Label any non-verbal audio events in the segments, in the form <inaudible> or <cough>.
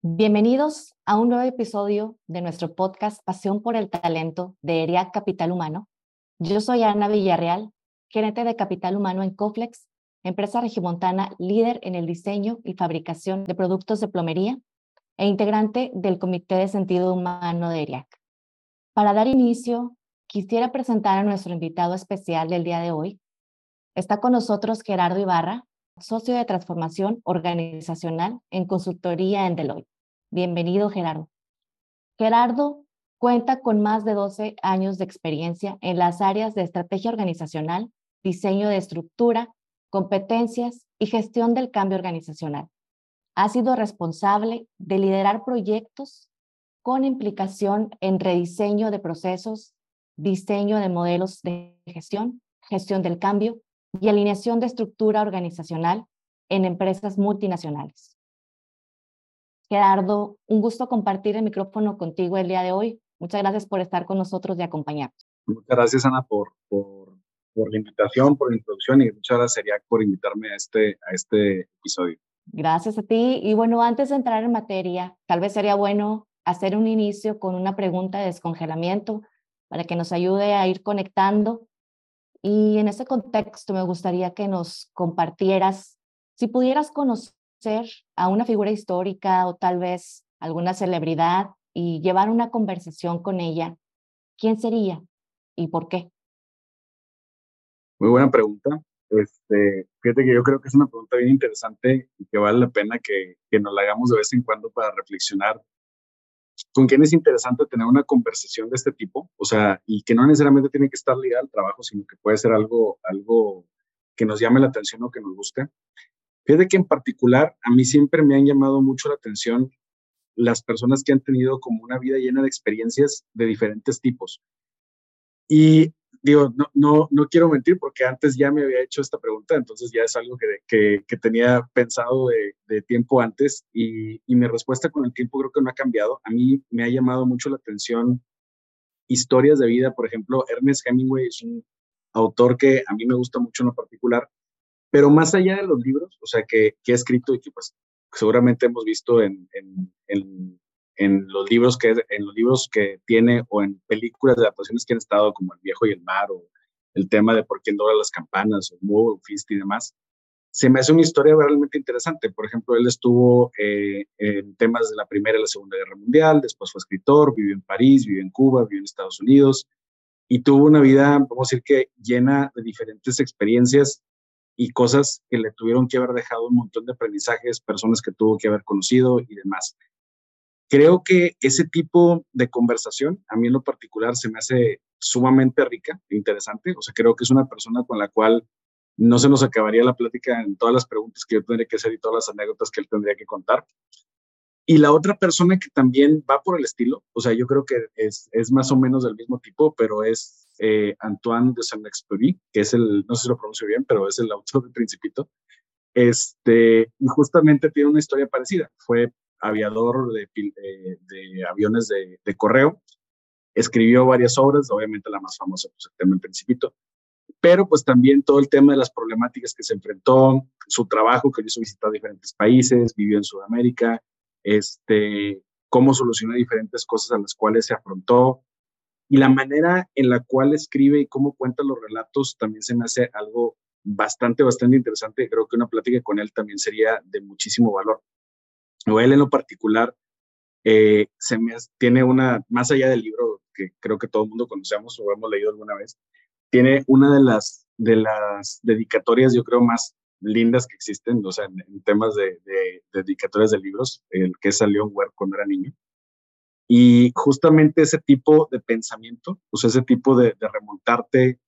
Bienvenidos a un nuevo episodio de nuestro podcast Pasión por el Talento de ERIAC Capital Humano. Yo soy Ana Villarreal, gerente de Capital Humano en Coflex, empresa regimontana líder en el diseño y fabricación de productos de plomería e integrante del Comité de Sentido Humano de ERIAC. Para dar inicio, quisiera presentar a nuestro invitado especial del día de hoy. Está con nosotros Gerardo Ibarra, socio de transformación organizacional en consultoría en Deloitte. Bienvenido, Gerardo. Gerardo cuenta con más de 12 años de experiencia en las áreas de estrategia organizacional, diseño de estructura, competencias y gestión del cambio organizacional. Ha sido responsable de liderar proyectos con implicación en rediseño de procesos, diseño de modelos de gestión, gestión del cambio y alineación de estructura organizacional en empresas multinacionales. Gerardo, un gusto compartir el micrófono contigo el día de hoy. Muchas gracias por estar con nosotros y acompañarnos. Muchas gracias, Ana, por, por, por la invitación, por la introducción y muchas gracias, Seriac, por invitarme a este, a este episodio. Gracias a ti. Y bueno, antes de entrar en materia, tal vez sería bueno hacer un inicio con una pregunta de descongelamiento para que nos ayude a ir conectando y en ese contexto me gustaría que nos compartieras, si pudieras conocer a una figura histórica o tal vez alguna celebridad y llevar una conversación con ella, ¿quién sería y por qué? Muy buena pregunta. Este, fíjate que yo creo que es una pregunta bien interesante y que vale la pena que, que nos la hagamos de vez en cuando para reflexionar con quién es interesante tener una conversación de este tipo, o sea, y que no necesariamente tiene que estar ligada al trabajo, sino que puede ser algo, algo que nos llame la atención o que nos guste. Fíjate que en particular a mí siempre me han llamado mucho la atención las personas que han tenido como una vida llena de experiencias de diferentes tipos. Y digo, no, no, no quiero mentir porque antes ya me había hecho esta pregunta, entonces ya es algo que, que, tenía pensado de, tiempo antes y, y, mi respuesta con el tiempo creo que no ha cambiado. A mí me ha llamado mucho la atención historias de vida, por ejemplo, Ernest Hemingway es un autor que a mí me gusta mucho en lo particular, pero más allá de los libros, o sea, que, que he escrito y que pues seguramente hemos visto en en los libros que en los libros que tiene o en películas de adaptaciones que han estado como El viejo y el mar o el tema de por quién dobla las campanas o Moe, Fist y demás, se me hace una historia realmente interesante. Por ejemplo, él estuvo eh, en temas de la Primera y la Segunda Guerra Mundial, después fue escritor, vivió en París, vivió en Cuba, vivió en Estados Unidos y tuvo una vida, vamos a decir que llena de diferentes experiencias y cosas que le tuvieron que haber dejado un montón de aprendizajes, personas que tuvo que haber conocido y demás. Creo que ese tipo de conversación, a mí en lo particular, se me hace sumamente rica interesante. O sea, creo que es una persona con la cual no se nos acabaría la plática en todas las preguntas que yo tendría que hacer y todas las anécdotas que él tendría que contar. Y la otra persona que también va por el estilo, o sea, yo creo que es, es más o menos del mismo tipo, pero es eh, Antoine de Saint-Exupéry, que es el, no sé si lo pronuncio bien, pero es el autor del Principito. Este, y justamente tiene una historia parecida. Fue aviador de, de, aviones de, correo. Escribió varias obras, obviamente la más famosa, pues el tema del Principito, pero pues también todo el tema de las problemáticas que se enfrentó, su trabajo que hizo visitar diferentes países, vivió en Sudamérica, este, cómo solucionó diferentes cosas a las cuales se afrontó y la manera en la cual escribe y cómo cuenta los relatos también se me hace algo bastante, bastante interesante. Creo que una plática con él también sería de muchísimo valor o él en lo particular, eh, se me, tiene una, más allá del libro que creo que todo el mundo conocemos o hemos leído alguna vez, tiene una de las, de las dedicatorias, yo creo, más lindas que existen, o sea, en, temas de, de, dedicatorias de libros, el que salió Web cuando era niño. Y justamente ese tipo de pensamiento, o sea, ese tipo de remontarte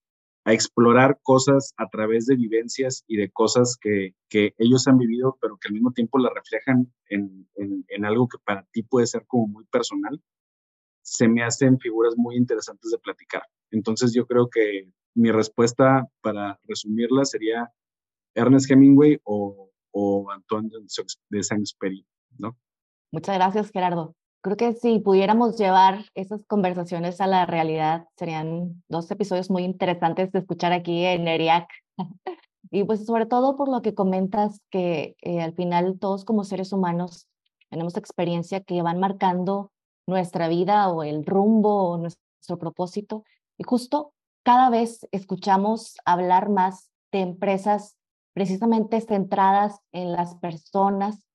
a explorar cosas a través de vivencias y de cosas que, que ellos han vivido, pero que al mismo tiempo la reflejan en, en, algo que para ti puede ser como muy personal, se me hacen figuras muy interesantes de platicar. Entonces yo creo que mi respuesta para resumirla sería Ernest Hemingway o, o Antoine de Saint-Exupéry, ¿no? Muchas gracias, Gerardo. Creo que si pudiéramos llevar esas conversaciones a la realidad, serían dos episodios muy interesantes de escuchar aquí en ERIAC. <laughs> y pues sobre todo por lo que comentas, que eh, al final todos como seres humanos tenemos experiencia que van marcando nuestra vida o el rumbo o nuestro propósito. Y justo cada vez escuchamos hablar más de empresas precisamente centradas en las personas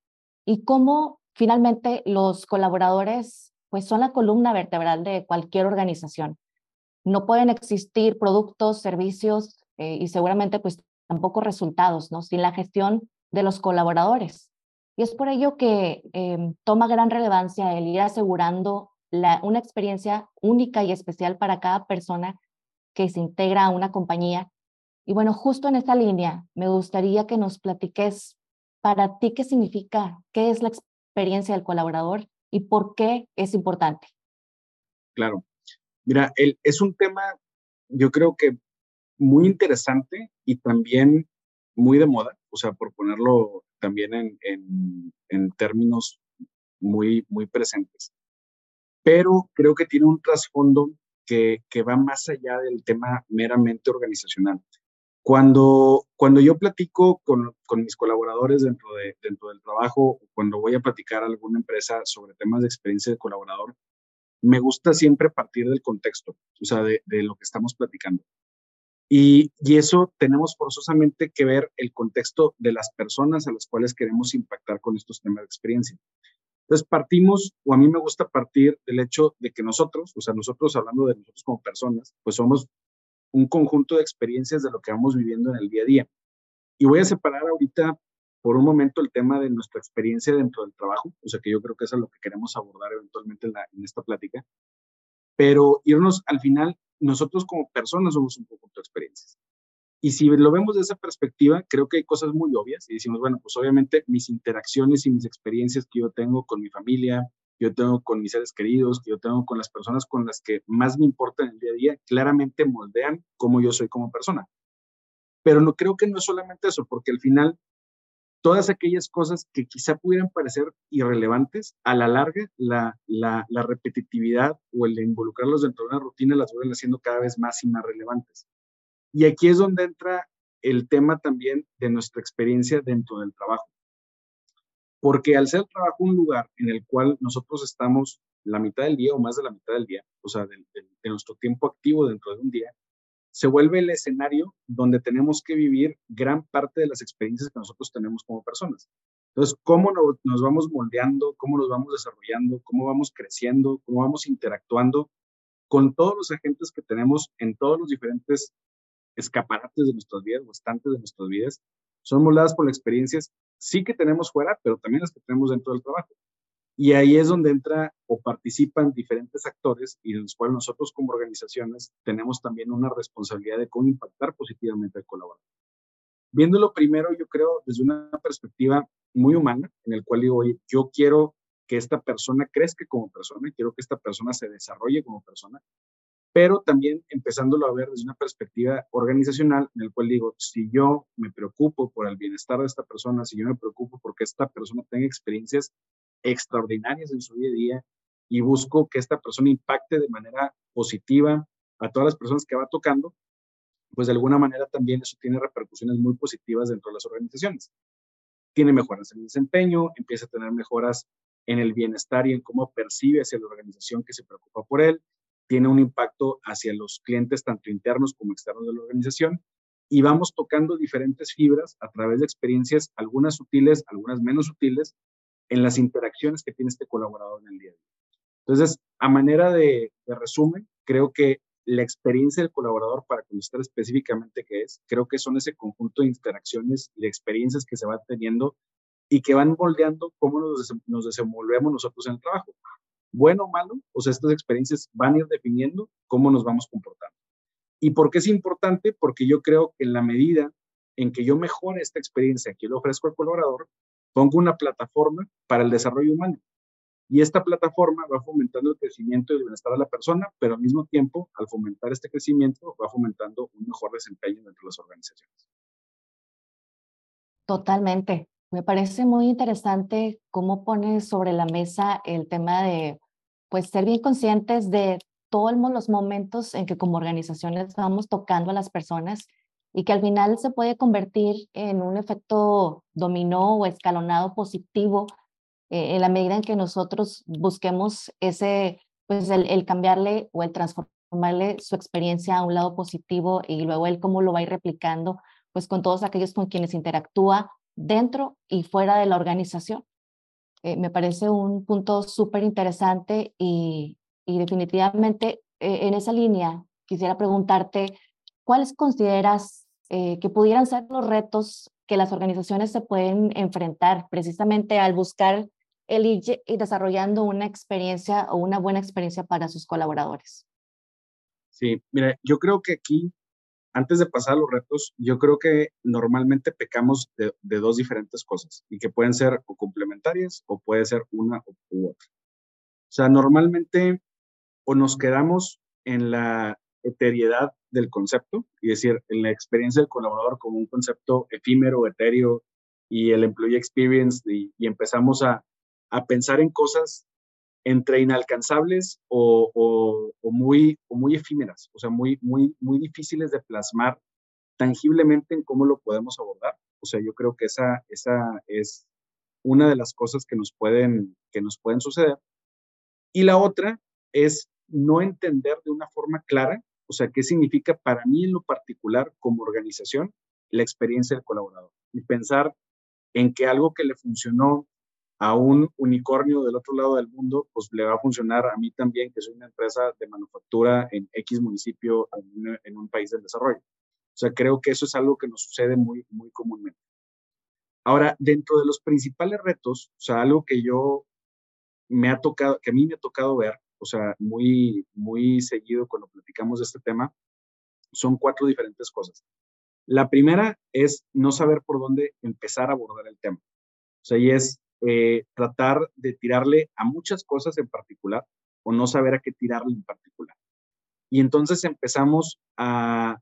y cómo finalmente los colaboradores pues son la columna vertebral de cualquier organización. No pueden existir productos, servicios eh, y seguramente pues tampoco resultados, ¿no? Sin la gestión de los colaboradores. Y es por ello que em, toma gran relevancia el ir asegurando una experiencia única y especial para cada persona que se integra a una compañía. Y bueno, justo en esta línea, me gustaría que nos platiques para ti qué significa, qué es la experiencia del colaborador y por qué es importante. Claro. Mira, es un tema, yo creo que muy interesante y también muy de moda, o sea, por ponerlo también en, términos muy, muy presentes. Pero creo que tiene un trasfondo que, va más allá del tema meramente organizacional. Cuando, cuando yo platico con, con mis colaboradores dentro, de, dentro del trabajo, cuando voy a platicar a alguna empresa sobre temas de experiencia de colaborador, me gusta siempre partir del contexto, o sea, de, de lo que estamos platicando. Y, y, eso tenemos forzosamente que ver el contexto de las personas a las cuales queremos impactar con estos temas de experiencia. Entonces partimos, o a mí me gusta partir del hecho de que nosotros, o sea, nosotros hablando de nosotros como personas, pues somos un conjunto de experiencias de lo que vamos viviendo en el día a día. Y voy a separar ahorita por un momento el tema de nuestra experiencia dentro del trabajo, o sea que yo creo que eso es lo que queremos abordar eventualmente en, esta plática, pero irnos al final, nosotros como personas somos un conjunto de experiencias. Y si lo vemos de esa perspectiva, creo que hay cosas muy obvias y decimos, bueno, pues obviamente mis interacciones y mis experiencias que yo tengo con mi familia, yo tengo con mis seres queridos, que yo tengo con las personas con las que más me importan en el día a día, claramente moldean cómo yo soy como persona. Pero no creo que no es solamente eso, porque al final todas aquellas cosas que quizá pudieran parecer irrelevantes, a la larga la, la, la repetitividad o el involucrarlos dentro de una rutina las vuelven haciendo cada vez más y más relevantes. Y aquí es donde entra el tema también de nuestra experiencia dentro del trabajo. Porque al ser el trabajo un lugar en el cual nosotros estamos la mitad del día o más de la mitad del día, o sea, de, nuestro tiempo activo dentro de un día, se vuelve el escenario donde tenemos que vivir gran parte de las experiencias que nosotros tenemos como personas. Entonces, ¿cómo nos, vamos moldeando? ¿Cómo nos vamos desarrollando? ¿Cómo vamos creciendo? ¿Cómo vamos interactuando con todos los agentes que tenemos en todos los diferentes escaparates de nuestras vidas o estantes de nuestras vidas? Son moldadas por las experiencias sí que tenemos fuera, pero también las que tenemos dentro del trabajo. Y ahí es donde entra o participan diferentes actores y en los cuales nosotros como organizaciones tenemos también una responsabilidad de cómo impactar positivamente al colaborador. Viéndolo primero, yo creo, desde una perspectiva muy humana, en el cual digo, oye, yo quiero que esta persona crezca como persona, quiero que esta persona se desarrolle como persona, pero también empezándolo a ver desde una perspectiva organizacional, en el cual digo, si yo me preocupo por el bienestar de esta persona, si yo me preocupo porque esta persona tenga experiencias extraordinarias en su día a día y busco que esta persona impacte de manera positiva a todas las personas que va tocando, pues de alguna manera también eso tiene repercusiones muy positivas dentro de las organizaciones. Tiene mejoras en el desempeño, empieza a tener mejoras en el bienestar y en cómo percibe hacia la organización que se preocupa por él, tiene un impacto hacia los clientes, tanto internos como externos de la organización, y vamos tocando diferentes fibras a través de experiencias, algunas sutiles, algunas menos sutiles, en las interacciones que tiene este colaborador en el día a día. Entonces, a manera de, resumen, creo que la experiencia del colaborador, para conocer específicamente qué es, creo que son ese conjunto de interacciones y de experiencias que se van teniendo y que van moldeando cómo nos desenvolvemos nosotros en el trabajo bueno o malo, o sea, estas experiencias van a ir definiendo cómo nos vamos comportando. ¿Y por qué es importante? Porque yo creo que en la medida en que yo mejore esta experiencia que le ofrezco al colaborador, pongo una plataforma para el desarrollo humano. Y esta plataforma va fomentando el crecimiento y el bienestar de la persona, pero al mismo tiempo, al fomentar este crecimiento, va fomentando un mejor desempeño dentro de las organizaciones. Totalmente. Me parece muy interesante cómo pones sobre la mesa el tema de pues ser bien conscientes de todos los momentos en que como organizaciones vamos tocando a las personas y que al final se puede convertir en un efecto dominó o escalonado positivo eh, en la medida en que nosotros busquemos ese, pues el, el, cambiarle o el transformarle su experiencia a un lado positivo y luego él cómo lo va a ir replicando, pues con todos aquellos con quienes interactúa dentro y fuera de la organización. Eh, me parece un punto súper interesante y, y, definitivamente eh, en esa línea quisiera preguntarte, ¿cuáles consideras que pudieran ser los retos que las organizaciones se pueden enfrentar precisamente al buscar el ir desarrollando una experiencia o una buena experiencia para sus colaboradores. Sí, mira, yo creo que aquí, antes de pasar a los retos, yo creo que normalmente pecamos de, dos diferentes cosas y que pueden ser o complementarias o puede ser una u otra. O sea, normalmente o nos quedamos en la eteriedad del concepto, y decir, en la experiencia del colaborador como un concepto efímero, etéreo, y el employee experience, y empezamos a, a pensar en cosas entre inalcanzables o, muy, muy efímeras, o sea, muy, muy, muy difíciles de plasmar tangiblemente en cómo lo podemos abordar. O sea, yo creo que esa, esa es una de las cosas que nos, pueden, que nos pueden suceder. Y la otra es no entender de una forma clara, o sea, qué significa para mí en lo particular como organización la experiencia del colaborador y pensar en que algo que le funcionó a un unicornio del otro lado del mundo, pues le va a funcionar a mí también, que soy una empresa de manufactura en X municipio en, un país del desarrollo. O sea, creo que eso es algo que nos sucede muy, muy comúnmente. Ahora, dentro de los principales retos, o sea, algo que yo me ha tocado, que a mí me ha tocado ver, o sea, muy, muy seguido cuando platicamos de este tema, son cuatro diferentes cosas. La primera es no saber por dónde empezar a abordar el tema. O sea, y es eh, tratar de tirarle a muchas cosas en particular o no saber a qué tirarle en particular. Y entonces empezamos a,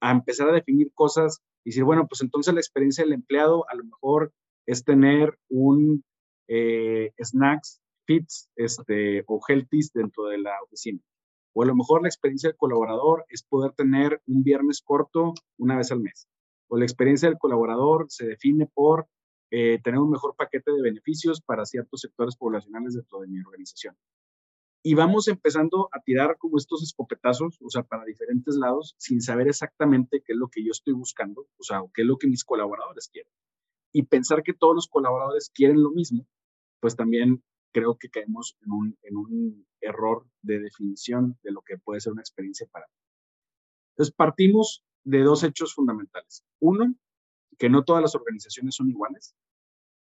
a empezar a definir cosas y decir, bueno, pues entonces la experiencia del empleado a lo mejor es tener un eh, snacks, fits este, o healthies dentro de la oficina. O a lo mejor la experiencia del colaborador es poder tener un viernes corto una vez al mes. O la experiencia del colaborador se define por eh, tener un mejor paquete de beneficios para ciertos sectores poblacionales dentro de mi organización. Y vamos empezando a tirar como estos escopetazos, o sea, para diferentes lados, sin saber exactamente qué es lo que yo estoy buscando, o sea, qué es lo que mis colaboradores quieren. Y pensar que todos los colaboradores quieren lo mismo, pues también creo que caemos en un, en un error de definición de lo que puede ser una experiencia para mí. Entonces, partimos de dos hechos fundamentales. Uno, que no todas las organizaciones son iguales.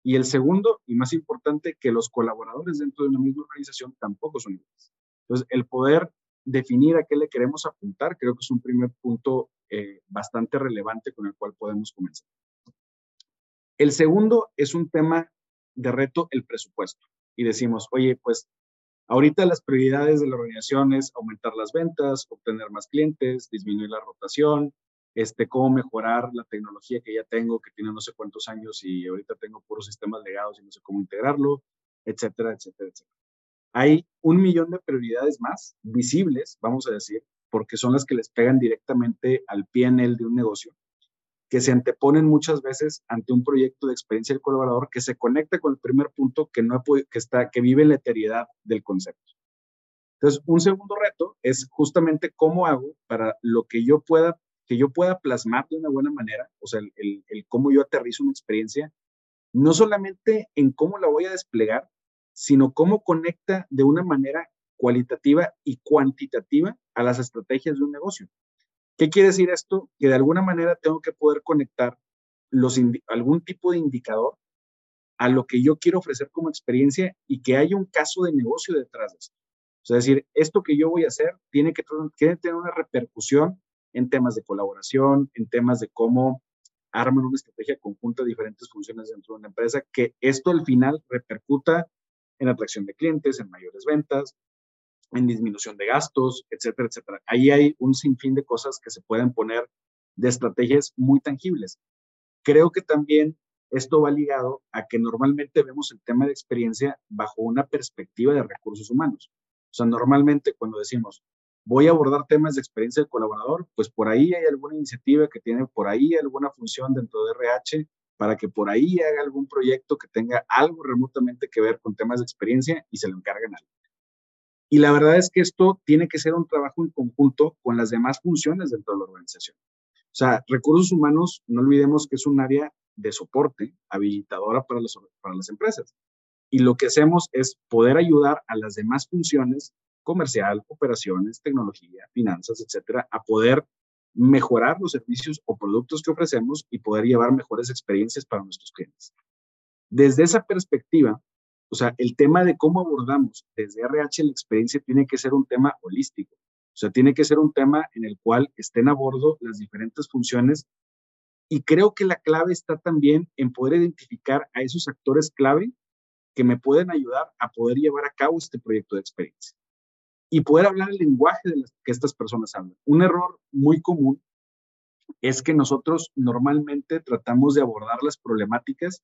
Y el segundo, y más importante, que los colaboradores dentro de una misma organización tampoco son iguales. Entonces, el poder definir a qué le queremos apuntar, creo que es un primer punto eh, bastante relevante con el cual podemos comenzar. El segundo es un tema de reto, el presupuesto. Y decimos, oye, pues ahorita las prioridades de la organización es aumentar las ventas, obtener más clientes, disminuir la rotación, este, cómo mejorar la tecnología que ya tengo, que tiene no sé cuántos años y ahorita tengo puros sistemas legados y no sé cómo integrarlo, etcétera, etcétera, etcétera. Hay un millón de prioridades más visibles, vamos a decir, porque son las que les pegan directamente al PNL de un negocio, que se anteponen muchas veces ante un proyecto de experiencia del colaborador que se conecta con el primer punto que, no está, que vive la eteriedad del concepto. Entonces, un segundo reto es justamente cómo hago para lo que yo pueda que yo pueda plasmar de una buena manera, o sea, el, cómo yo aterrizo una experiencia, no solamente en cómo la voy a desplegar, sino cómo conecta de una manera cualitativa y cuantitativa a las estrategias de un negocio. ¿Qué quiere decir esto? Que de alguna manera tengo que poder conectar algún tipo de indicador a lo que yo quiero ofrecer como experiencia y que haya un caso de negocio detrás de esto. O sea, es decir, esto que yo voy a hacer tiene que tener una repercusión en temas de colaboración, en temas de cómo arman una estrategia conjunta de diferentes funciones dentro de una empresa, que esto al final repercuta en atracción de clientes, en mayores ventas, en disminución de gastos, etcétera, etcétera. Ahí hay un sinfín de cosas que se pueden poner de estrategias muy tangibles. Creo que también esto va ligado a que normalmente vemos el tema de experiencia bajo una perspectiva de recursos humanos. O sea, normalmente cuando decimos, voy a abordar temas de experiencia del colaborador, pues por ahí hay alguna iniciativa que tiene por ahí alguna función dentro de RH para que por ahí haga algún proyecto que tenga algo remotamente que ver con temas de experiencia y se lo encarguen a alguien. Y la verdad es que esto tiene que ser un trabajo en conjunto con las demás funciones dentro de la organización. O sea, recursos humanos, no olvidemos que es un área de soporte habilitadora para las, para las empresas. Y lo que hacemos es poder ayudar a las demás funciones, comercial, operaciones, tecnología, finanzas, etcétera, a poder mejorar los servicios o productos que ofrecemos y poder llevar mejores experiencias para nuestros clientes. Desde esa perspectiva, o sea, el tema de cómo abordamos desde RH la experiencia tiene que ser un tema holístico. O sea, tiene que ser un tema en el cual estén a bordo las diferentes funciones. Y creo que la clave está también en poder identificar a esos actores clave que me pueden ayudar a poder llevar a cabo este proyecto de experiencia y poder hablar el lenguaje de las que estas personas hablan. Un error muy común es que nosotros normalmente tratamos de abordar las problemáticas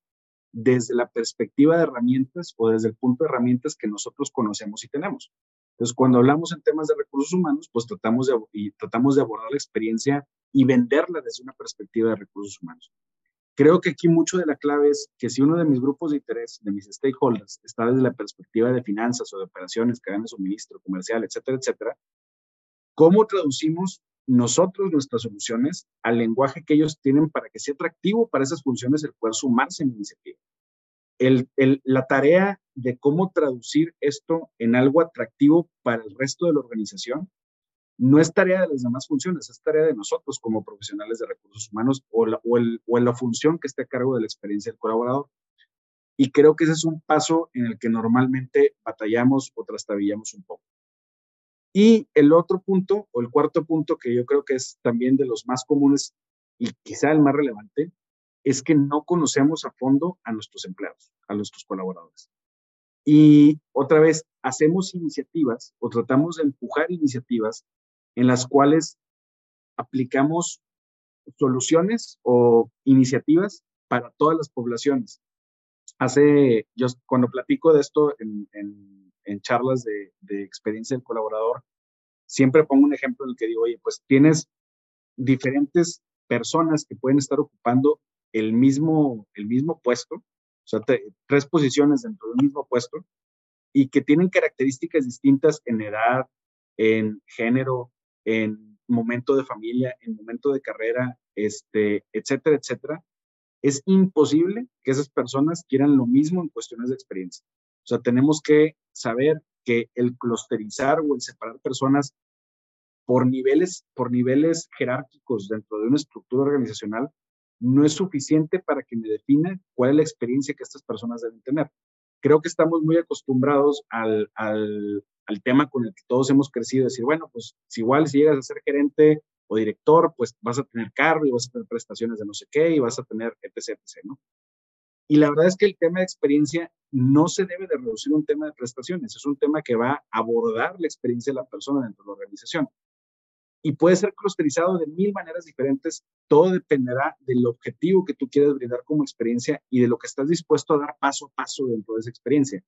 desde la perspectiva de herramientas o desde el punto de herramientas que nosotros conocemos y tenemos. Entonces, cuando hablamos en temas de recursos humanos, pues tratamos de, y tratamos de abordar la experiencia y venderla desde una perspectiva de recursos humanos. Creo que aquí mucho de la clave es que si uno de mis grupos de interés, de mis stakeholders, está desde la perspectiva de finanzas o de operaciones, cadena de suministro, comercial, etcétera, etcétera, ¿cómo traducimos nosotros nuestras soluciones al lenguaje que ellos tienen para que sea atractivo para esas funciones el poder sumarse en la iniciativa. El, el, la tarea de cómo traducir esto en algo atractivo para el resto de la organización no es tarea de las demás funciones, es tarea de nosotros como profesionales de recursos humanos o la, o el, o la función que esté a cargo de la experiencia del colaborador. Y creo que ese es un paso en el que normalmente batallamos o trastabillamos un poco. Y el otro punto, o el cuarto punto, que yo creo que es también de los más comunes y quizá el más relevante, es que no conocemos a fondo a nuestros empleados, a nuestros colaboradores. Y otra vez, hacemos iniciativas o tratamos de empujar iniciativas en las cuales aplicamos soluciones o iniciativas para todas las poblaciones. Hace, yo cuando platico de esto en, en en charlas de, de, experiencia del colaborador, siempre pongo un ejemplo en el que digo, oye, pues tienes diferentes personas que pueden estar ocupando el mismo, el mismo puesto, o sea, tres posiciones dentro del mismo puesto, y que tienen características distintas en edad, en género, en momento de familia, en momento de carrera, este, etcétera, etcétera, es imposible que esas personas quieran lo mismo en cuestiones de experiencia. O sea, tenemos que saber que el clusterizar o el separar personas por niveles, por niveles jerárquicos dentro de una estructura organizacional no es suficiente para que me defina cuál es la experiencia que estas personas deben tener. Creo que estamos muy acostumbrados al, al, al tema con el que todos hemos crecido, decir, bueno, pues igual si llegas a ser gerente o director, pues vas a tener carro y vas a tener prestaciones de no sé qué y vas a tener etc, etc, ¿no? Y la verdad es que el tema de experiencia no se debe de reducir a un tema de prestaciones, es un tema que va a abordar la experiencia de la persona dentro de la organización. Y puede ser clusterizado de mil maneras diferentes, todo dependerá del objetivo que tú quieres brindar como experiencia y de lo que estás dispuesto a dar paso a paso dentro de esa experiencia.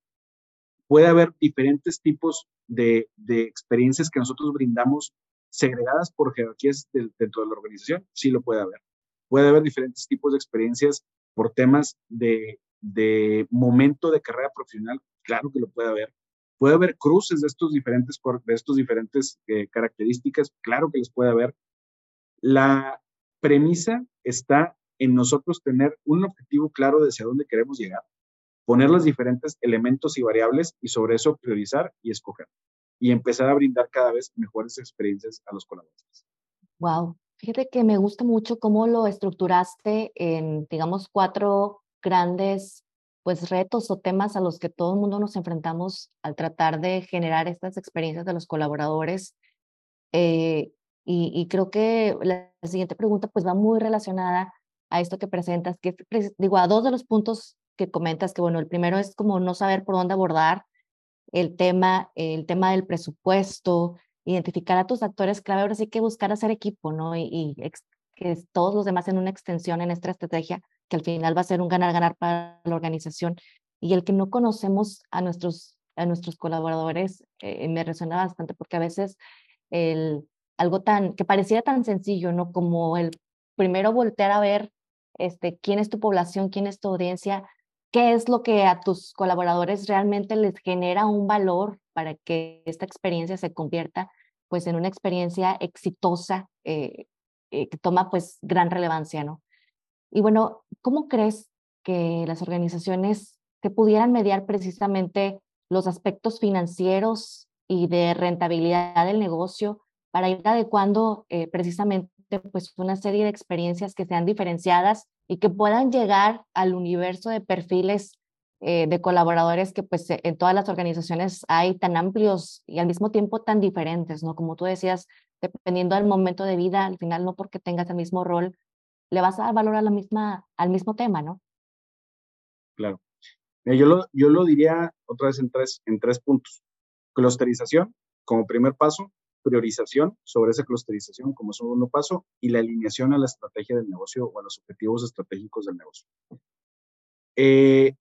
Puede haber diferentes tipos de, de experiencias que nosotros brindamos segregadas por jerarquías dentro de la organización, sí lo puede haber. Puede haber diferentes tipos de experiencias por temas de, de momento de carrera profesional, claro que lo puede haber. Puede haber cruces de estos diferentes, de estos diferentes eh, características, claro que les puede haber. La premisa está en nosotros tener un objetivo claro de hacia dónde queremos llegar, poner los diferentes elementos y variables y sobre eso priorizar y escoger y empezar a brindar cada vez mejores experiencias a los colaboradores. Wow, Fíjate que me gusta mucho cómo lo estructuraste en, digamos, cuatro grandes pues retos o temas a los que todo el mundo nos enfrentamos al tratar de generar estas experiencias de los colaboradores. Eh, Y, creo que la, siguiente pregunta pues va muy relacionada a esto que presentas, que digo, a dos de los puntos que comentas, que bueno, el primero es como no saber por dónde abordar el tema, el tema del presupuesto, identificar a tus actores clave, ahora sí que buscar hacer equipo, ¿no? Y, que todos los demás en una extensión en esta estrategia, que al final va a ser un ganar-ganar para la organización. Y el que no conocemos a nuestros, a nuestros colaboradores eh, me resuena bastante porque a veces el, algo tan, que pareciera tan sencillo, ¿no? Como el primero voltear a ver este, quién es tu población, quién es tu audiencia, qué es lo que a tus colaboradores realmente les genera un valor para que esta experiencia se convierta pues en una experiencia exitosa eh, eh, que toma pues gran relevancia, ¿no? Y bueno, ¿cómo crees que las organizaciones que pudieran mediar precisamente los aspectos financieros y de rentabilidad del negocio para ir adecuando eh, precisamente pues una serie de experiencias que sean diferenciadas y que puedan llegar al universo de perfiles eh, de colaboradores que pues en todas las organizaciones hay tan amplios y al mismo tiempo tan diferentes, ¿no? Como tú decías, dependiendo del momento de vida, al final no porque tengas el mismo rol, le vas a dar valor a la misma, al mismo tema, ¿no? Claro. Yo lo, yo lo diría otra vez en tres, en tres puntos. Clusterización como primer paso, priorización sobre esa clusterización como segundo paso y la alineación a la estrategia del negocio o a los objetivos estratégicos del negocio. Eh,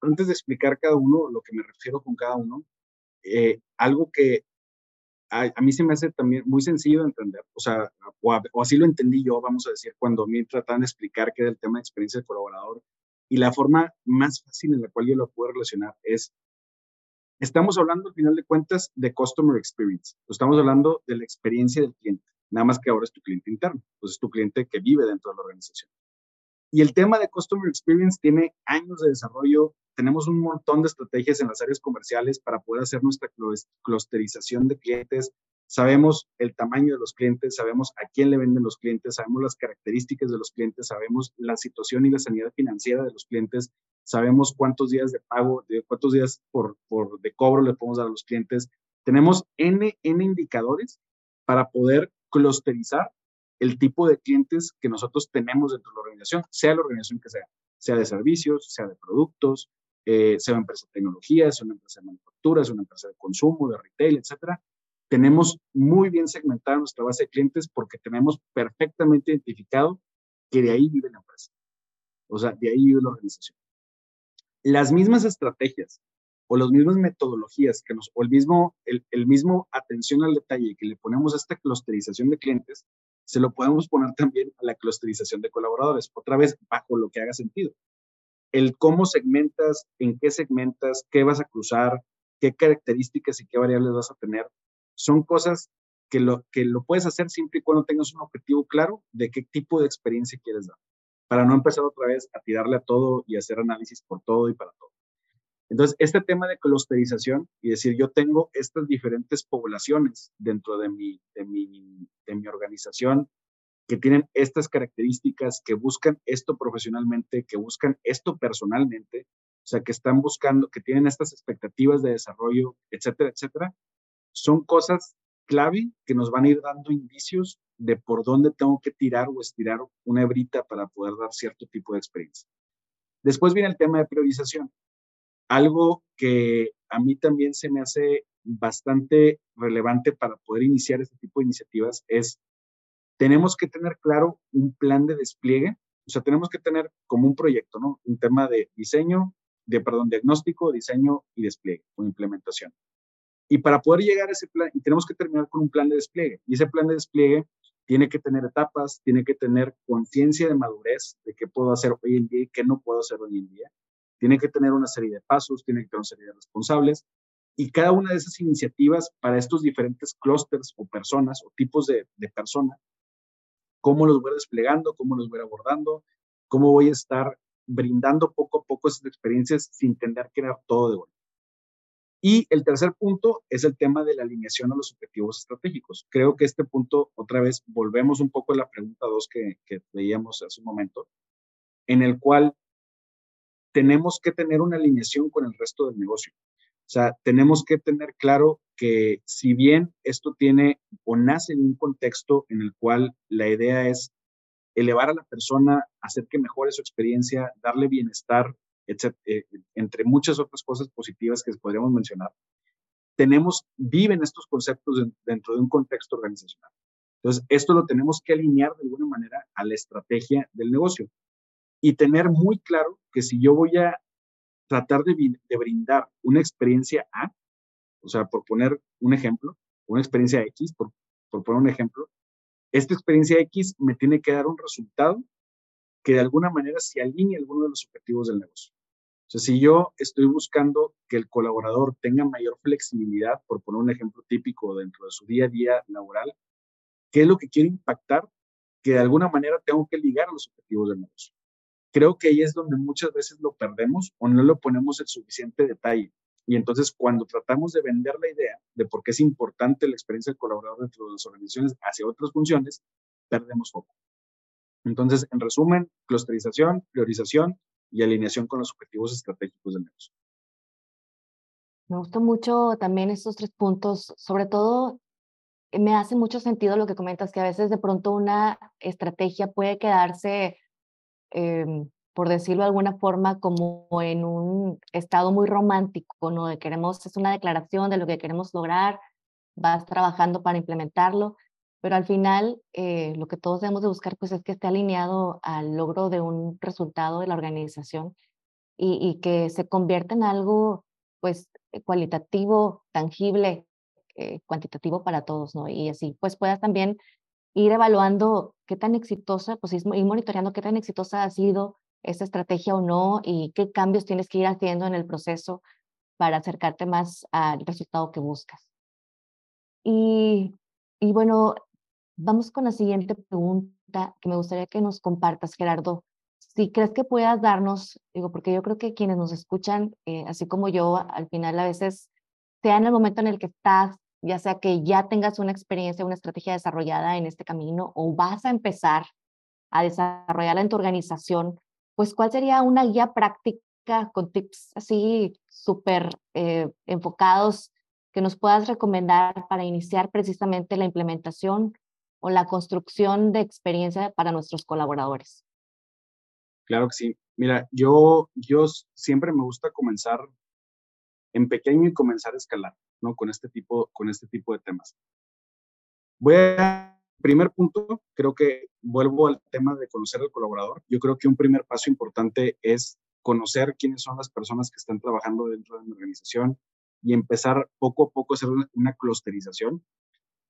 antes de explicar cada uno, lo que me refiero con cada uno, eh, algo que a, mí se me hace también muy sencillo de entender, o sea, o, así lo entendí yo, vamos a decir, cuando me tratan de explicar qué era el tema de experiencia del colaborador, y la forma más fácil en la cual yo lo puedo relacionar es Estamos hablando al final de cuentas de customer experience. Estamos hablando de la experiencia del cliente. Nada más que ahora es tu cliente interno. Pues es tu cliente que vive dentro de la organización. Y el tema de customer experience tiene años de desarrollo. Tenemos un montón de estrategias en las áreas comerciales para poder hacer nuestra clusterización de clientes. Sabemos el tamaño de los clientes, sabemos a quién le venden los clientes, sabemos las características de los clientes, sabemos la situación y la sanidad financiera de los clientes, sabemos cuántos días de pago, de cuántos días por, por, de cobro le podemos dar a los clientes. Tenemos N, N indicadores para poder clusterizar el tipo de clientes que nosotros tenemos dentro de la organización, sea la organización que sea, sea de servicios, sea de productos, eh, sea una empresa de tecnología, sea una empresa de manufactura, sea una empresa de consumo, de retail, etcétera. Tenemos muy bien segmentada nuestra base de clientes porque tenemos perfectamente identificado que de ahí vive la empresa. O sea, de ahí vive la organización las mismas estrategias o las mismas metodologías que nos, o el mismo, el, mismo atención al detalle que le ponemos a esta clusterización de clientes, se lo podemos poner también a la clusterización de colaboradores, otra vez bajo lo que haga sentido. El cómo segmentas, en qué segmentas, qué vas a cruzar, qué características y qué variables vas a tener, son cosas que lo, que lo puedes hacer siempre y cuando tengas un objetivo claro de qué tipo de experiencia quieres dar para no empezar otra vez a tirarle a todo y hacer análisis por todo y para todo. Entonces, este tema de clusterización y decir, yo tengo estas diferentes poblaciones dentro de mi, de mi, de mi organización que tienen estas características, que buscan esto profesionalmente, que buscan esto personalmente, o sea, que están buscando, que tienen estas expectativas de desarrollo, etcétera, etcétera, son cosas clave que nos van a ir dando indicios de por dónde tengo que tirar o estirar una hebrita para poder dar cierto tipo de experiencia. Después viene el tema de priorización. Algo que a mí también se me hace bastante relevante para poder iniciar este tipo de iniciativas es, tenemos que tener claro un plan de despliegue, o sea, tenemos que tener como un proyecto, ¿no? Un tema de diseño, de, perdón, diagnóstico, diseño y despliegue o implementación. Y para poder llegar a ese plan, tenemos que terminar con un plan de despliegue. Y ese plan de despliegue tiene que tener etapas, tiene que tener conciencia de madurez de qué puedo hacer hoy en día y qué no puedo hacer hoy en día. Tiene que tener una serie de pasos, tiene que tener una serie de responsables. Y cada una de esas iniciativas para estos diferentes clústeres o personas o tipos de, de personas, cómo los voy desplegando, cómo los voy abordando, cómo voy a estar brindando poco a poco esas experiencias sin tener que dar todo de golpe. Y el tercer punto es el tema de la alineación a los objetivos estratégicos. Creo que este punto, otra vez, volvemos un poco a la pregunta 2 que, que veíamos hace un momento, en el cual tenemos que tener una alineación con el resto del negocio. O sea, tenemos que tener claro que si bien esto tiene o nace en un contexto en el cual la idea es elevar a la persona, hacer que mejore su experiencia, darle bienestar, etc., eh, entre muchas otras cosas positivas que podríamos mencionar, tenemos, viven estos conceptos dentro de un contexto organizacional. Entonces, esto lo tenemos que alinear de alguna manera a la estrategia del negocio y tener muy claro que si yo voy a tratar de, brindar una experiencia A, o sea, por poner un ejemplo, una experiencia X, por, por poner un ejemplo, esta experiencia X me tiene que dar un resultado que de alguna manera se alinee a alguno de los objetivos del negocio. O sea, si yo estoy buscando que el colaborador tenga mayor flexibilidad, por poner un ejemplo típico dentro de su día a día laboral, ¿qué es lo que quiero impactar? Que de alguna manera tengo que ligar a los objetivos del negocio. Creo que ahí es donde muchas veces lo perdemos o no lo ponemos en suficiente detalle. Y entonces cuando tratamos de vender la idea de por qué es importante la experiencia del colaborador dentro de las organizaciones hacia otras funciones, perdemos foco. Entonces, en resumen, clusterización, priorización y alineación con los objetivos estratégicos del negocio. Me gustó mucho también estos tres puntos, sobre todo eh, me hace mucho sentido lo que comentas, que a veces de pronto una estrategia puede quedarse eh, por decirlo de alguna forma, como en un estado muy romántico, ¿no? De queremos, es una declaración de lo que queremos lograr, vas trabajando para implementarlo, pero al final eh, lo que todos debemos de buscar pues es que esté alineado al logro de un resultado de la organización y, y que se convierta en algo pues cualitativo, tangible, eh, cuantitativo para todos, ¿no? Y así pues puedas también ir evaluando qué tan exitosa, pues ir monitoreando qué tan exitosa ha sido esa estrategia o no y qué cambios tienes que ir haciendo en el proceso para acercarte más al resultado que buscas. Y, y bueno, vamos con la siguiente pregunta que me gustaría que nos compartas, Gerardo. Si crees que puedas darnos, digo, porque yo creo que quienes nos escuchan, eh, así como yo, al final a veces, sea en el momento en el que estás, ya sea que ya tengas una experiencia, una estrategia desarrollada en este camino o vas a empezar a desarrollarla en tu organización, pues cuál sería una guía práctica con tips así súper eh, enfocados que nos puedas recomendar para iniciar precisamente la implementación o la construcción de experiencia para nuestros colaboradores. Claro que sí. Mira, yo, yo siempre me gusta comenzar en pequeño y comenzar a escalar, ¿no? Con este tipo, con este tipo de temas. Voy a primer punto, creo que vuelvo al tema de conocer al colaborador. Yo creo que un primer paso importante es conocer quiénes son las personas que están trabajando dentro de mi organización y empezar poco a poco a hacer una, clusterización.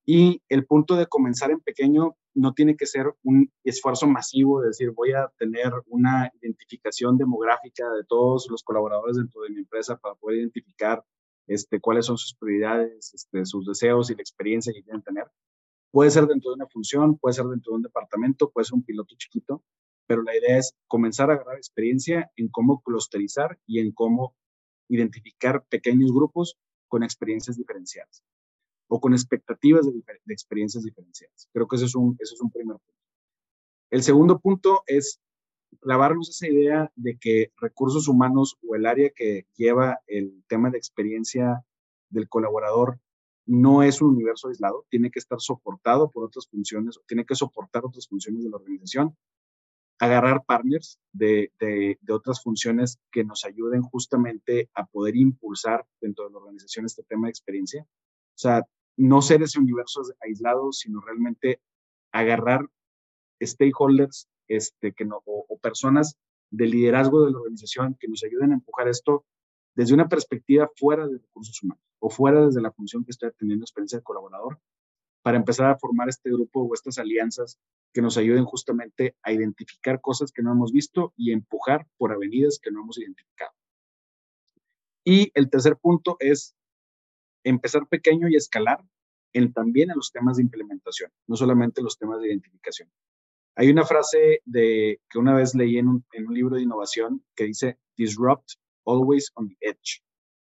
Y el punto de comenzar en pequeño no tiene que ser un esfuerzo masivo de decir voy a tener una identificación demográfica de todos los colaboradores dentro de mi empresa para poder identificar este, cuáles son sus prioridades, este, sus deseos y la experiencia que quieren tener. Puede ser dentro de una función, puede ser dentro de un departamento, puede ser un piloto chiquito, pero la idea es comenzar a agarrar experiencia en cómo clusterizar y en cómo identificar pequeños grupos con experiencias diferenciadas o con expectativas de, experiencias diferenciadas. Creo que ese es, un, eso es un primer punto. El segundo punto es clavarnos esa idea de que recursos humanos o el área que lleva el tema de experiencia del colaborador no es un universo aislado, tiene que estar soportado por otras funciones, tiene que soportar otras funciones de la organización, agarrar partners de, de, otras funciones que nos ayuden justamente a poder impulsar dentro de la organización este tema de experiencia. O sea, no ser ese universo aislado, sino realmente agarrar stakeholders este, que no, o personas de liderazgo de la organización que nos ayuden a empujar esto desde una perspectiva fuera de recursos humanos o fuera desde la función que estoy teniendo experiencia de colaborador, para empezar a formar este grupo o estas alianzas que nos ayuden justamente a identificar cosas que no hemos visto y empujar por avenidas que no hemos identificado. Y el tercer punto es empezar pequeño y escalar también en los temas de implementación, no solamente los temas de identificación. Hay una frase que una vez leí en un, libro de innovación que dice, disrupt always on the edge.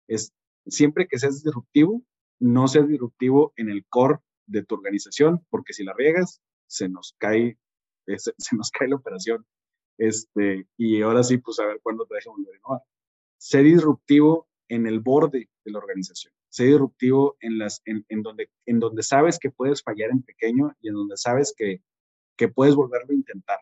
Es siempre que seas disruptivo, no seas disruptivo en el core de tu organización, porque si la riegas, se nos cae, <laughs> se, nos cae la operación. Este, y ahora sí, pues a ver cuándo te dejan volver a innovar. Sé disruptivo en el borde de la organización. Sé disruptivo en, las, en, en, donde, en donde sabes que puedes fallar en pequeño y en donde sabes que, que puedes volverlo a intentar,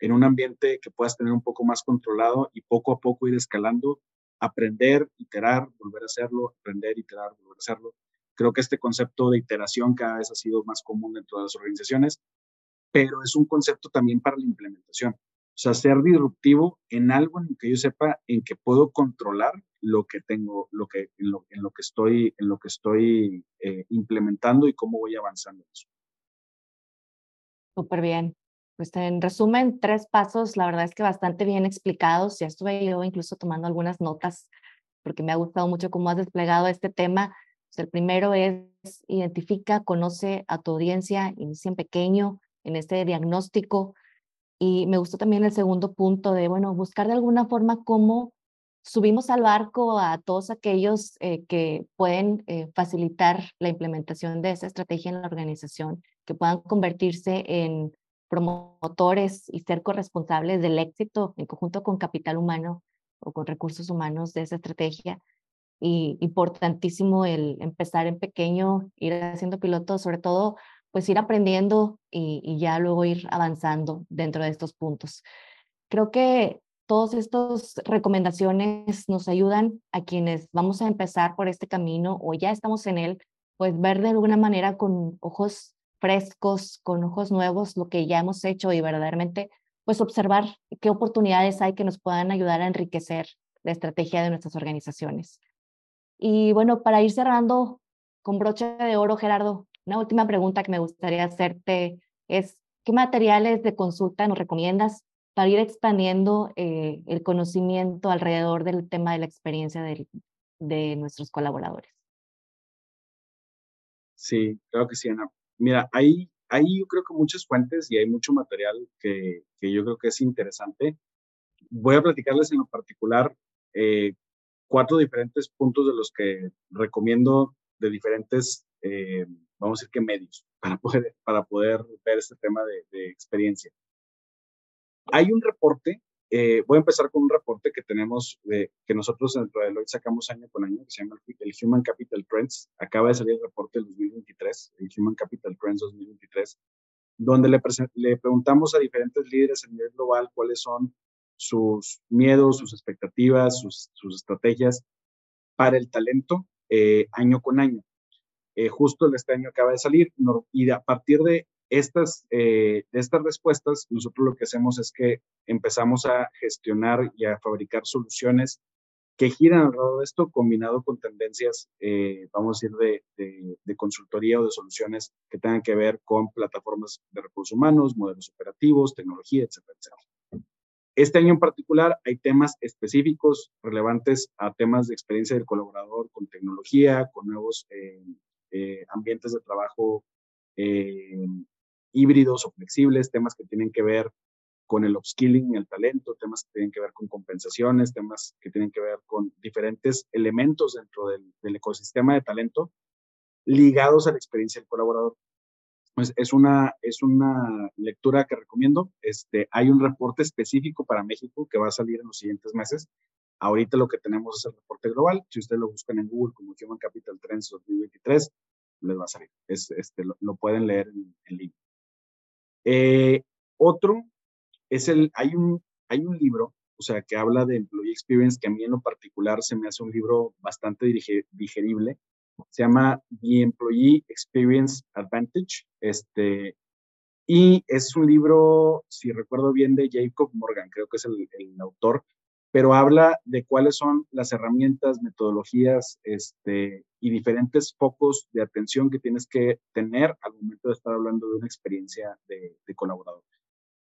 en un ambiente que puedas tener un poco más controlado y poco a poco ir escalando, aprender, iterar, volver a hacerlo, aprender, iterar, volver a hacerlo. Creo que este concepto de iteración cada vez ha sido más común dentro de las organizaciones, pero es un concepto también para la implementación. O sea, ser disruptivo en algo en que yo sepa, en que puedo controlar lo que tengo, lo que, en, lo, en lo que estoy, en lo que estoy eh, implementando y cómo voy avanzando en eso. Súper bien. Pues en resumen, tres pasos, la verdad es que bastante bien explicados. Ya estuve yo incluso tomando algunas notas porque me ha gustado mucho cómo has desplegado este tema. Pues el primero es identifica, conoce a tu audiencia, inicia en pequeño en este diagnóstico, y me gustó también el segundo punto de, bueno, buscar de alguna forma cómo subimos al barco a todos aquellos eh, que pueden eh, facilitar la implementación de esa estrategia en la organización, que puedan convertirse en promotores y ser corresponsables del éxito en conjunto con capital humano o con recursos humanos de esa estrategia. Y importantísimo el empezar en pequeño, ir haciendo pilotos, sobre todo pues ir aprendiendo y, ya luego ir avanzando dentro de estos puntos. Creo que todas estas recomendaciones nos ayudan a quienes vamos a empezar por este camino o ya estamos en él, pues ver de alguna manera con ojos frescos, con ojos nuevos lo que ya hemos hecho y verdaderamente pues observar qué oportunidades hay que nos puedan ayudar a enriquecer la estrategia de nuestras organizaciones. Y bueno, para ir cerrando con broche de oro, Gerardo, una última pregunta que me gustaría hacerte es, ¿qué materiales de consulta nos recomiendas para ir expandiendo eh, el conocimiento alrededor del tema de la experiencia de, de nuestros colaboradores? Sí, claro que sí, Ana. Mira, hay, hay yo creo que muchas fuentes y hay mucho material que, que yo creo que es interesante. Voy a platicarles en lo particular eh, cuatro diferentes puntos de los que recomiendo de diferentes eh, vamos a decir que medios, para poder, para poder ver este tema de, experiencia. Hay un reporte, eh, voy a empezar con un reporte que tenemos, que nosotros dentro de Deloitte sacamos año con año, que se llama el Human Capital Trends. Acaba de salir el reporte del 2023, el Human Capital Trends 2023, donde le, le preguntamos a diferentes líderes a nivel global cuáles son sus miedos, sus expectativas, sus, sus estrategias para el talento eh, año con año. Eh, justo este año acaba de salir y a partir de estas, eh, estas respuestas, nosotros lo que hacemos es que empezamos a gestionar y a fabricar soluciones que giran alrededor de esto, combinado con tendencias, eh, vamos a decir, de, de, consultoría o de soluciones que tengan que ver con plataformas de recursos humanos, modelos operativos, tecnología, etcétera, etcétera. Este año en particular hay temas específicos relevantes a temas de experiencia del colaborador con tecnología, con nuevos eh, ambientes de trabajo híbridos o flexibles, temas que tienen que ver con el upskilling, el talento, temas que tienen que ver con compensaciones, temas que tienen que ver con diferentes elementos dentro del, ecosistema de talento ligados a la experiencia del colaborador. Pues es una, es una lectura que recomiendo. Este, hay un reporte específico para México que va a salir en los siguientes meses. Ahorita lo que tenemos es el reporte global. Si ustedes lo buscan en Google como Human Capital Trends 2023, les va a salir. Es, este, lo, pueden leer en, línea. Eh, otro es el, hay un, hay un libro, o sea, que habla de Employee Experience, que a mí en lo particular se me hace un libro bastante digerible. Se llama The Employee Experience Advantage. Este, y es un libro, si recuerdo bien, de Jacob Morgan, creo que es el, el autor pero habla de cuáles son las herramientas, metodologías este, y diferentes focos de atención que tienes que tener al momento de estar hablando de una experiencia de, colaborador.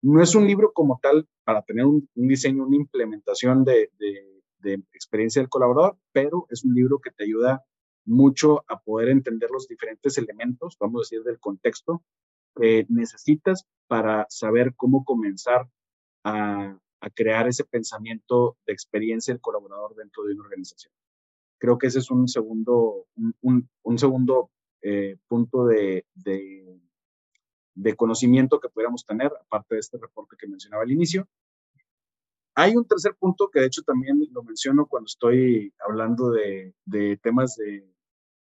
No es un libro como tal para tener un, diseño, una implementación de, de, experiencia del colaborador, pero es un libro que te ayuda mucho a poder entender los diferentes elementos, vamos a decir, del contexto que necesitas para saber cómo comenzar a, a crear ese pensamiento de experiencia del colaborador dentro de una organización. Creo que ese es un segundo, un, un, segundo eh, punto de, de, de, conocimiento que pudiéramos tener, aparte de este reporte que mencionaba al inicio. Hay un tercer punto que de hecho también lo menciono cuando estoy hablando de, de temas de,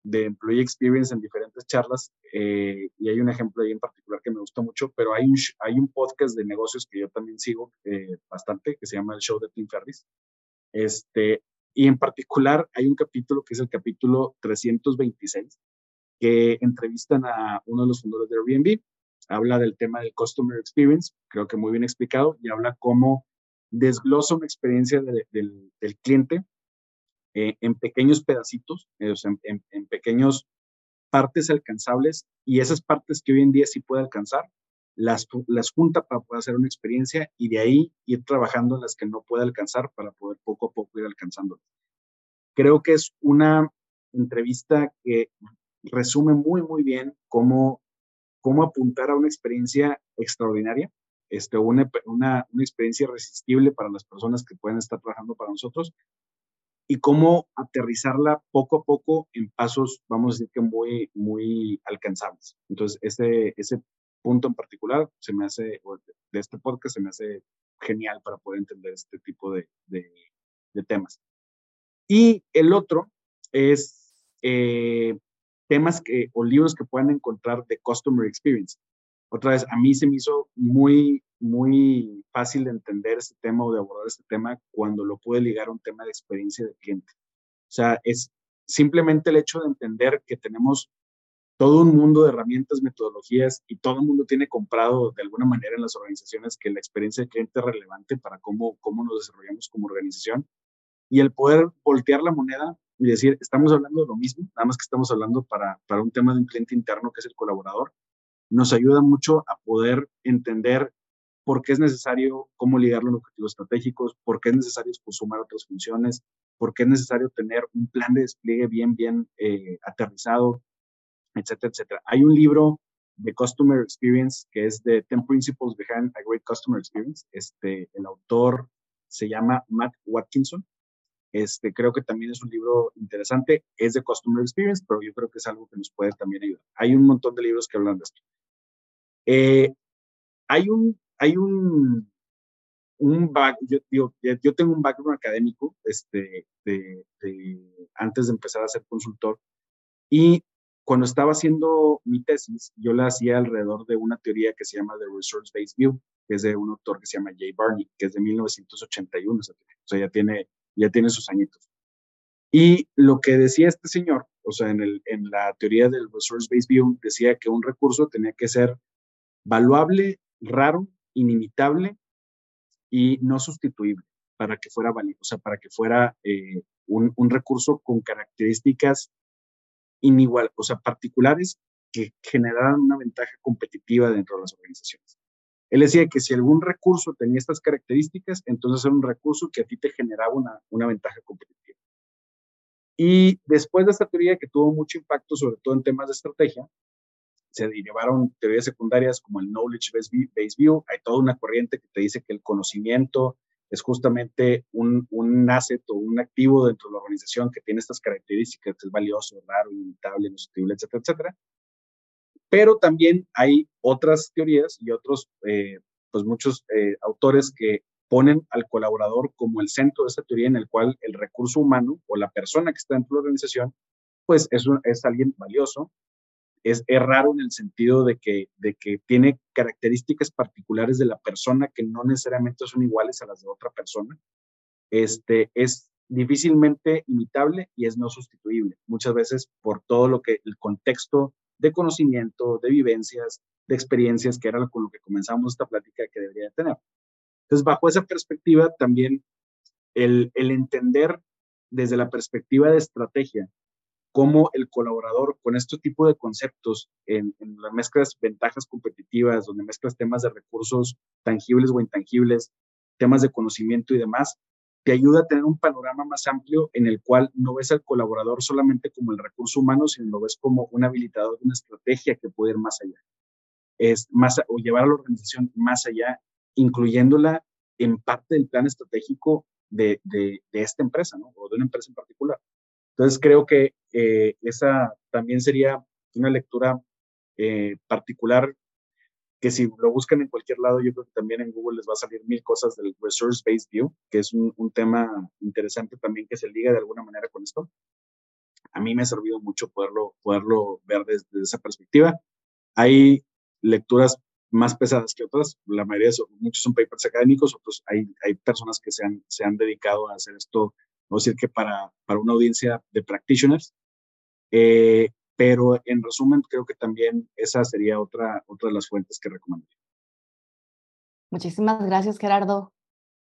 de Employee Experience en diferentes charlas eh, y hay un ejemplo ahí en particular que me gusta mucho, pero hay un, hay un podcast de negocios que yo también sigo eh, bastante que se llama El Show de Tim Ferris. Este, y en particular hay un capítulo que es el capítulo 326 que entrevistan a uno de los fundadores de Airbnb. Habla del tema del Customer Experience, creo que muy bien explicado, y habla cómo desglosa una experiencia del, del cliente eh, en pequeños pedacitos, eh, en, en, pequeños partes alcanzables y esas partes que hoy en día sí puede alcanzar, las, las junta para poder hacer una experiencia y de ahí ir trabajando en las que no puede alcanzar para poder poco a poco ir alcanzando. Creo que es una entrevista que resume muy, muy bien cómo, cómo apuntar a una experiencia extraordinaria, este, una, una, una experiencia irresistible para las personas que pueden estar trabajando para nosotros y cómo aterrizarla poco a poco en pasos, vamos a decir que muy, muy alcanzables. Entonces, ese, ese punto en particular se me hace, de este podcast se me hace genial para poder entender este tipo de, de, temas. Y el otro es eh, temas que, o libros que puedan encontrar de Customer Experience. Otra vez, a mí se me hizo muy, muy fácil de entender este tema o de abordar este tema cuando lo pude ligar a un tema de experiencia de cliente. O sea, es simplemente el hecho de entender que tenemos todo un mundo de herramientas, metodologías y todo el mundo tiene comprado de alguna manera en las organizaciones que la experiencia de cliente es relevante para cómo, cómo nos desarrollamos como organización. Y el poder voltear la moneda y decir, estamos hablando de lo mismo, nada más que estamos hablando para, para un tema de un cliente interno que es el colaborador, nos ayuda mucho a poder entender por qué es necesario cómo ligarlo en objetivos estratégicos, por qué es necesario sumar otras funciones, por qué es necesario tener un plan de despliegue bien, bien eh, aterrizado, etcétera, etcétera. Hay un libro de Customer Experience que es de 10 Principles Behind a Great Customer Experience. Este, el autor se llama Matt Watkinson. Este, creo que también es un libro interesante. Es de Customer Experience, pero yo creo que es algo que nos puede también ayudar. Hay un montón de libros que hablan de esto. Eh, hay un hay un, un back, yo, yo, tengo un background académico este, de, antes de empezar a ser consultor y cuando estaba haciendo mi tesis, yo la hacía alrededor de una teoría que se llama The Resource Based View, que es de un autor que se llama Jay Barney, que es de 1981, o sea, ya tiene, ya tiene sus añitos. Y lo que decía este señor, o sea, en, el, en la teoría del Resource Based View, decía que un recurso tenía que ser valuable, raro inimitable y no sustituible para que fuera válido, o sea, para que fuera eh, un, recurso con características inigual, o sea, particulares que generaran una ventaja competitiva dentro de las organizaciones. Él decía que si algún recurso tenía estas características, entonces era un recurso que a ti te generaba una, una ventaja competitiva. Y después de esta teoría que tuvo mucho impacto, sobre todo en temas de estrategia, se derivaron teorías secundarias como el Knowledge Based View. Hay toda una corriente que te dice que el conocimiento es justamente un, un asset o un activo dentro de la organización que tiene estas características, que es valioso, raro, ilimitable, no etcétera, etcétera. Pero también hay otras teorías y otros, eh, pues muchos eh, autores que ponen al colaborador como el centro de esta teoría en el cual el recurso humano o la persona que está dentro de la organización, pues es, es alguien valioso, es, raro en el sentido de que, de que tiene características particulares de la persona que no necesariamente son iguales a las de otra persona. Este, es difícilmente imitable y es no sustituible, muchas veces por todo lo que el contexto de conocimiento, de vivencias, de experiencias, que era con lo que comenzamos esta plática que debería de tener. Entonces, bajo esa perspectiva, también el, el entender desde la perspectiva de estrategia cómo el colaborador con este tipo de conceptos en, las mezclas ventajas competitivas, donde mezclas temas de recursos tangibles o intangibles, temas de conocimiento y demás, te ayuda a tener un panorama más amplio en el cual no ves al colaborador solamente como el recurso humano, sino lo ves como un habilitador de una estrategia que puede ir más allá. Es más, o llevar a la organización más allá, incluyéndola en parte del plan estratégico de, de, esta empresa, ¿no? O de una empresa en particular. Entonces creo que eh, esa también sería una lectura eh, particular que si lo buscan en cualquier lado, yo creo que también en Google les va a salir mil cosas del Resource Based View, que es un, tema interesante también que se liga de alguna manera con esto. a mí me ha servido mucho poderlo, poderlo ver desde, esa perspectiva. Hay lecturas más pesadas que otras, la mayoría, son, muchos son papers académicos, otros hay, hay personas que se han, se han dedicado a hacer esto, vamos a decir que para, para una audiencia de practitioners, eh, pero en resumen creo que también esa sería otra, otra de las fuentes que recomendaría. Muchísimas gracias, Gerardo.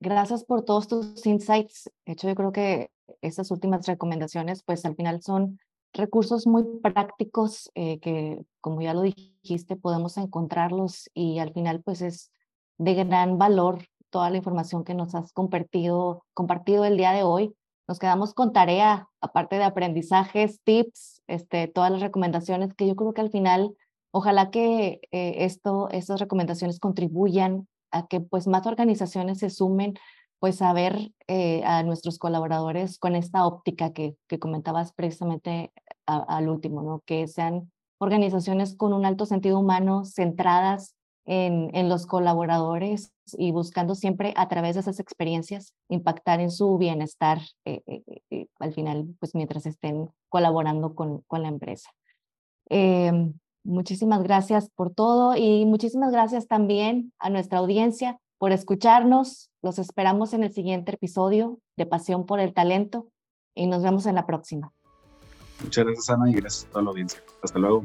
Gracias por todos tus insights. De hecho, yo creo que estas últimas recomendaciones, pues al final son recursos muy prácticos eh, que, como ya lo dijiste, podemos encontrarlos y al final, pues es de gran valor toda la información que nos has compartido, compartido el día de hoy. Nos quedamos con tarea, aparte de aprendizajes, tips, este, todas las recomendaciones que yo creo que al final, ojalá que eh, esto, estas recomendaciones contribuyan a que pues más organizaciones se sumen pues a ver eh, a nuestros colaboradores con esta óptica que, que comentabas precisamente al último, ¿no? Que sean organizaciones con un alto sentido humano, centradas en, los colaboradores y buscando siempre a través de esas experiencias impactar en su bienestar eh, eh, al final, pues mientras estén colaborando con, con la empresa. Em, Muchísimas gracias por todo y muchísimas gracias también a nuestra audiencia por escucharnos. Los esperamos en el siguiente episodio de Pasión por el Talento y nos vemos en la próxima. Muchas gracias Ana y gracias a toda la audiencia. Hasta luego.